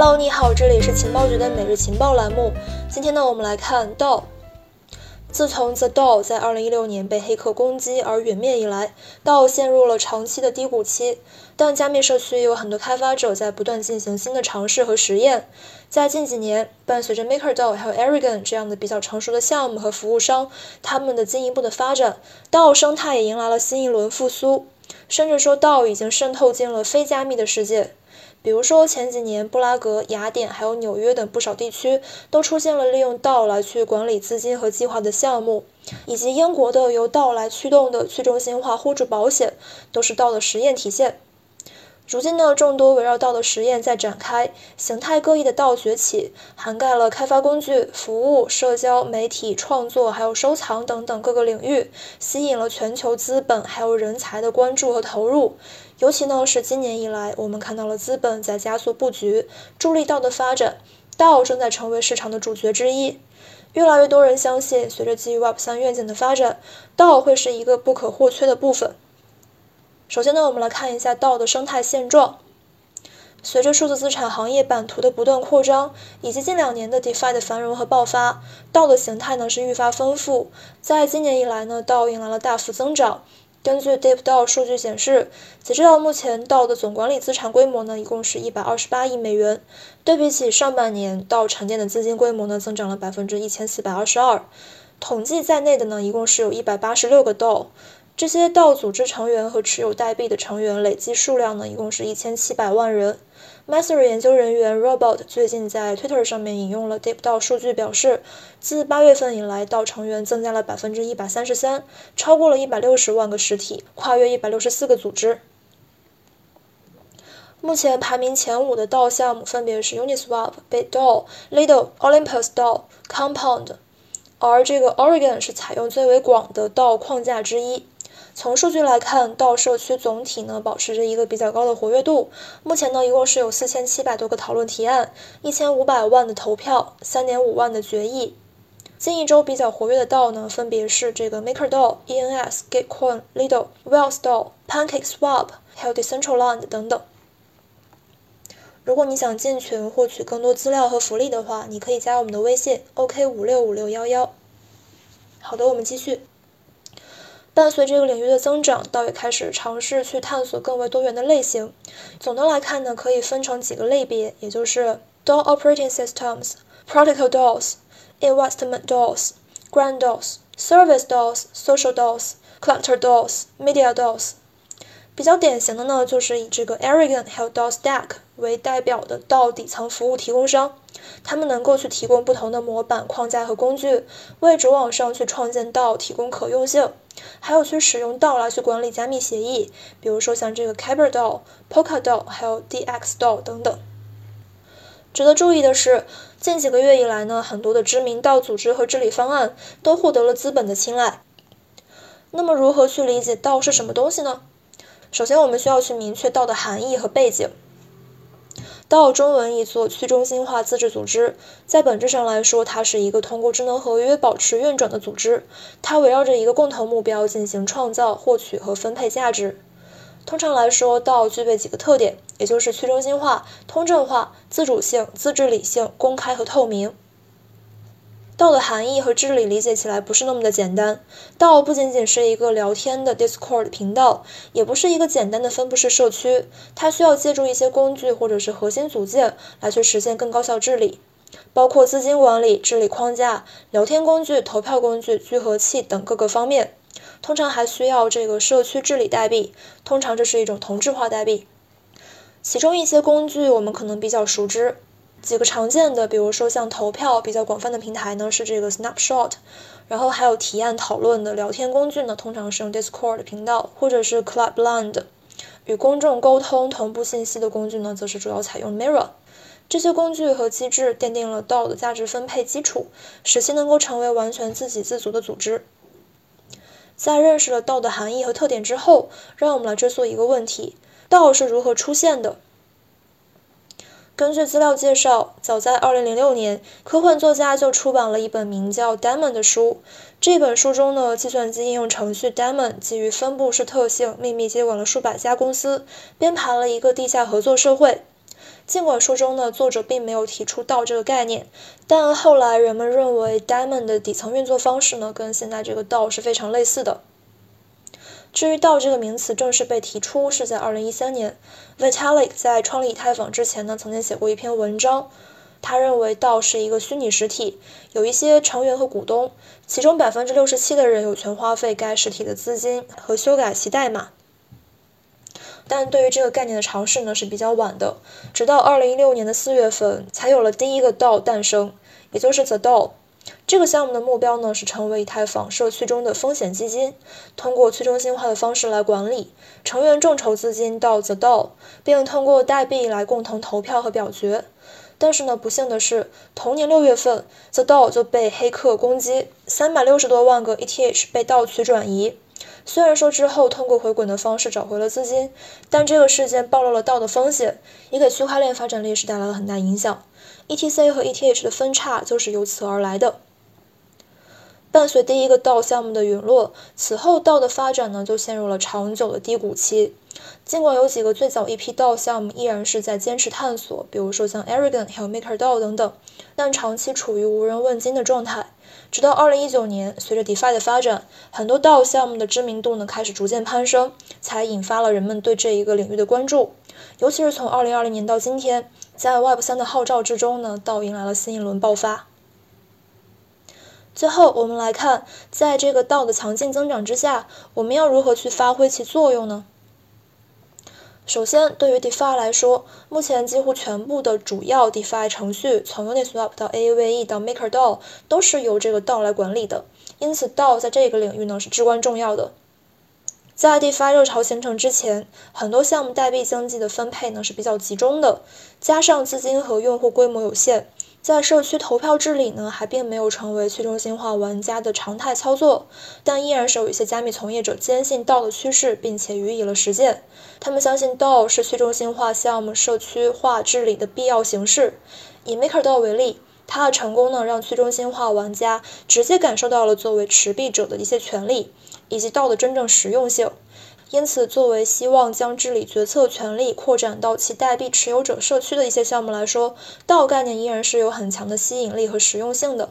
Hello，你好，这里是情报局的每日情报栏目。今天呢，我们来看道。自从 The DAO 在2016年被黑客攻击而陨灭以来，Do 陷入了长期的低谷期。但加密社区有很多开发者在不断进行新的尝试和实验。在近几年，伴随着 MakerDAO 还有 Aragon 这样的比较成熟的项目和服务商，他们的进一步的发展，Do 生态也迎来了新一轮复苏。甚至说，Do 已经渗透进了非加密的世界。比如说，前几年布拉格、雅典还有纽约等不少地区都出现了利用道来去管理资金和计划的项目，以及英国的由道来驱动的去中心化互助保险，都是道的实验体现。如今呢，众多围绕道的实验在展开，形态各异的道崛起，涵盖了开发工具、服务、社交、媒体、创作还有收藏等等各个领域，吸引了全球资本还有人才的关注和投入。尤其呢是今年以来，我们看到了资本在加速布局，助力道的发展，道正在成为市场的主角之一。越来越多人相信，随着基于 Web 三愿景的发展，道会是一个不可或缺的部分。首先呢，我们来看一下道的生态现状。随着数字资产行业版图的不断扩张，以及近两年的 DeFi 的繁荣和爆发，道的形态呢是愈发丰富。在今年以来呢，道迎来了大幅增长。根据 DeepDAO 数据显示，截止到目前，DAO 的总管理资产规模呢，一共是一百二十八亿美元。对比起上半年，DAO 沉淀的资金规模呢，增长了百分之一千四百二十二。统计在内的呢，一共是有一百八十六个 DAO。这些 DAO 组织成员和持有代币的成员累计数量呢，一共是一千七百万人。Master 研究人员 Robot 最近在 Twitter 上面引用了 DeepDAO 数据，表示，自八月份以来，DAO 成员增加了百分之一百三十三，超过了一百六十万个实体，跨越一百六十四个组织。目前排名前五的 DAO 项目分别是 Uniswap、BitDAO、Lido、Olympus DAO、Compound，而这个 Oregon 是采用最为广的 DAO 框架之一。从数据来看，到社区总体呢保持着一个比较高的活跃度。目前呢，一共是有四千七百多个讨论提案，一千五百万的投票，三点五万的决议。近一周比较活跃的道呢，分别是这个 MakerDAO、ENS、Gitcoin、Lido、WellsDAO、PancakeSwap，还有 Decentraland 等等。如果你想进群获取更多资料和福利的话，你可以加我们的微信 OK 五六五六幺幺。好的，我们继续。伴随这个领域的增长，道也开始尝试去探索更为多元的类型。总的来看呢，可以分成几个类别，也就是 DAO Operating Systems、Protocol DAOs、Investment DAOs、Grand DAOs、Service DAOs、Social DAOs、Collector DAOs、Media DAOs。比较典型的呢，就是以这个 Aragon 还有 DAO Stack 为代表的道底层服务提供商。他们能够去提供不同的模板、框架和工具，为主网上去创建道提供可用性。还有去使用道来去管理加密协议，比如说像这个 Kyber DAO、Polkadot，还有 DX DAO 等等。值得注意的是，近几个月以来呢，很多的知名道组织和治理方案都获得了资本的青睐。那么，如何去理解道是什么东西呢？首先，我们需要去明确道的含义和背景。道中文译作去中心化自治组织，在本质上来说，它是一个通过智能合约保持运转的组织。它围绕着一个共同目标进行创造、获取和分配价值。通常来说，道具备几个特点，也就是去中心化、通证化、自主性、自治理性、公开和透明。道的含义和治理理解起来不是那么的简单。道不仅仅是一个聊天的 Discord 频道，也不是一个简单的分布式社区，它需要借助一些工具或者是核心组件来去实现更高效治理，包括资金管理、治理框架、聊天工具、投票工具、聚合器等各个方面。通常还需要这个社区治理代币，通常这是一种同质化代币。其中一些工具我们可能比较熟知。几个常见的，比如说像投票比较广泛的平台呢，是这个 Snapshot，然后还有提案讨论的聊天工具呢，通常是用 Discord 频道或者是 Clubland，与公众沟通同步信息的工具呢，则是主要采用 Mirror。这些工具和机制奠定了 DAO 的价值分配基础，使其能够成为完全自给自足的组织。在认识了 DAO 的含义和特点之后，让我们来追溯一个问题：DAO 是如何出现的？根据资料介绍，早在2006年，科幻作家就出版了一本名叫《Damon》的书。这本书中呢，计算机应用程序 Damon 基于分布式特性，秘密接管了数百家公司，编排了一个地下合作社会。尽管书中呢作者并没有提出道这个概念，但后来人们认为 Diamond 的底层运作方式呢跟现在这个道是非常类似的。至于道这个名词正式被提出是在2013年，Vitalik 在创立以太坊之前呢曾经写过一篇文章。他认为道是一个虚拟实体，有一些成员和股东，其中百分之六十七的人有权花费该实体的资金和修改其代码。但对于这个概念的尝试呢是比较晚的，直到二零一六年的四月份才有了第一个道诞生，也就是 The DAO。这个项目的目标呢是成为以太坊社区中的风险基金，通过去中心化的方式来管理，成员众筹资金到 The DAO，并通过代币来共同投票和表决。但是呢，不幸的是，同年六月份，The DAO 就被黑客攻击，三百六十多万个 ETH 被盗取转移。虽然说之后通过回滚的方式找回了资金，但这个事件暴露了道的风险，也给区块链发展历史带来了很大影响。ETC 和 ETH 的分叉就是由此而来的。伴随第一个道项目的陨落，此后道的发展呢就陷入了长久的低谷期。尽管有几个最早一批道项目依然是在坚持探索，比如说像 Aragon 还有 MakerDAO 等等，但长期处于无人问津的状态。直到2019年，随着 DeFi 的发展，很多道项目的知名度呢开始逐渐攀升，才引发了人们对这一个领域的关注。尤其是从2020年到今天，在 Web3 的号召之中呢，道迎来了新一轮爆发。最后，我们来看，在这个道的强劲增长之下，我们要如何去发挥其作用呢？首先，对于 DeFi 来说，目前几乎全部的主要 DeFi 程序，从 Uniswap 到 Aave 到 MakerDAO，都是由这个 DAO 来管理的。因此，，DAO 在这个领域呢是至关重要的。在 DeFi 热潮形成之前，很多项目代币经济的分配呢是比较集中的，加上资金和用户规模有限。在社区投票治理呢，还并没有成为去中心化玩家的常态操作，但依然是有一些加密从业者坚信道的趋势，并且予以了实践。他们相信道是去中心化项目社区化治理的必要形式。以 MakerDAO 为例，它的成功呢，让去中心化玩家直接感受到了作为持币者的一些权利，以及道的真正实用性。因此，作为希望将治理决策权力扩展到其代币持有者社区的一些项目来说，道概念依然是有很强的吸引力和实用性的。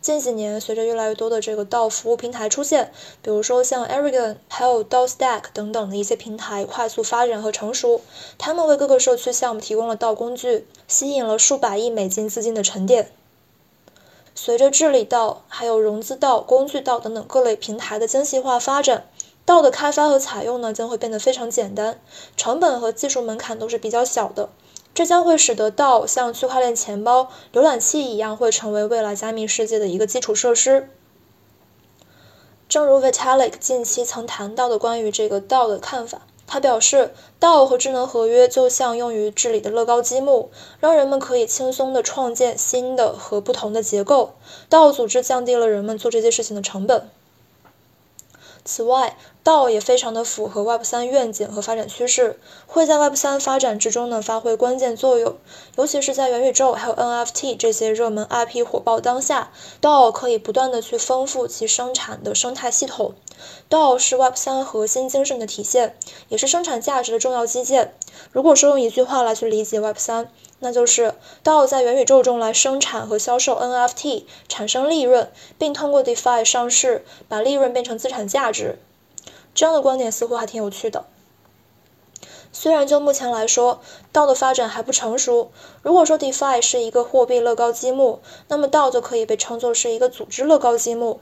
近几年，随着越来越多的这个道服务平台出现，比如说像 Aragon 还有 DAOstack 等等的一些平台快速发展和成熟，他们为各个社区项目提供了道工具，吸引了数百亿美金资金的沉淀。随着治理道、还有融资道、工具道等等各类平台的精细化发展。道的开发和采用呢，将会变得非常简单，成本和技术门槛都是比较小的。这将会使得道像区块链钱包、浏览器一样，会成为未来加密世界的一个基础设施。正如 Vitalik 近期曾谈到的关于这个道的看法，他表示，道和智能合约就像用于治理的乐高积木，让人们可以轻松地创建新的和不同的结构。道组织降低了人们做这些事情的成本。此外，，DAO 也非常的符合 Web 三愿景和发展趋势，会在 Web 三发展之中呢发挥关键作用。尤其是在元宇宙还有 NFT 这些热门 IP 火爆当下，，DAO 可以不断的去丰富其生产的生态系统。DAO 是 Web 三核心精神的体现，也是生产价值的重要基建。如果说用一句话来去理解 Web 三，那就是道在元宇宙中来生产和销售 NFT，产生利润，并通过 DeFi 上市，把利润变成资产价值。这样的观点似乎还挺有趣的。虽然就目前来说，道的发展还不成熟。如果说 DeFi 是一个货币乐高积木，那么道就可以被称作是一个组织乐高积木。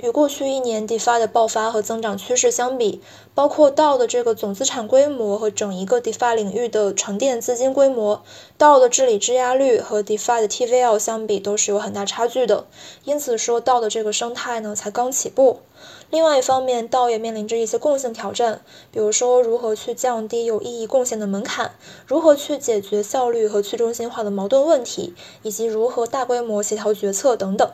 与过去一年 DeFi 的爆发和增长趋势相比，包括道的这个总资产规模和整一个 DeFi 领域的沉淀资金规模，道的治理质押率和 DeFi 的 TVL 相比都是有很大差距的。因此说，道的这个生态呢才刚起步。另外一方面，倒也面临着一些共性挑战，比如说如何去降低有意义贡献的门槛，如何去解决效率和去中心化的矛盾问题，以及如何大规模协调决策等等。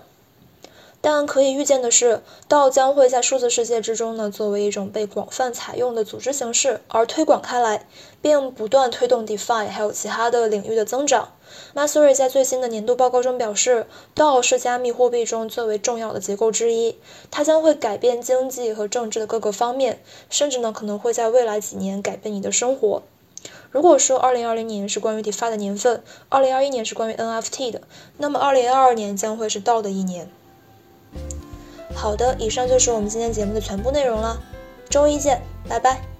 但可以预见的是，道将会在数字世界之中呢，作为一种被广泛采用的组织形式而推广开来，并不断推动 DeFi 还有其他的领域的增长。Masuri 在最新的年度报告中表示，道是加密货币中最为重要的结构之一，它将会改变经济和政治的各个方面，甚至呢可能会在未来几年改变你的生活。如果说2020年是关于 DeFi 的年份，2021年是关于 NFT 的，那么2022年将会是 DAO 的一年。好的，以上就是我们今天节目的全部内容了，周一见，拜拜。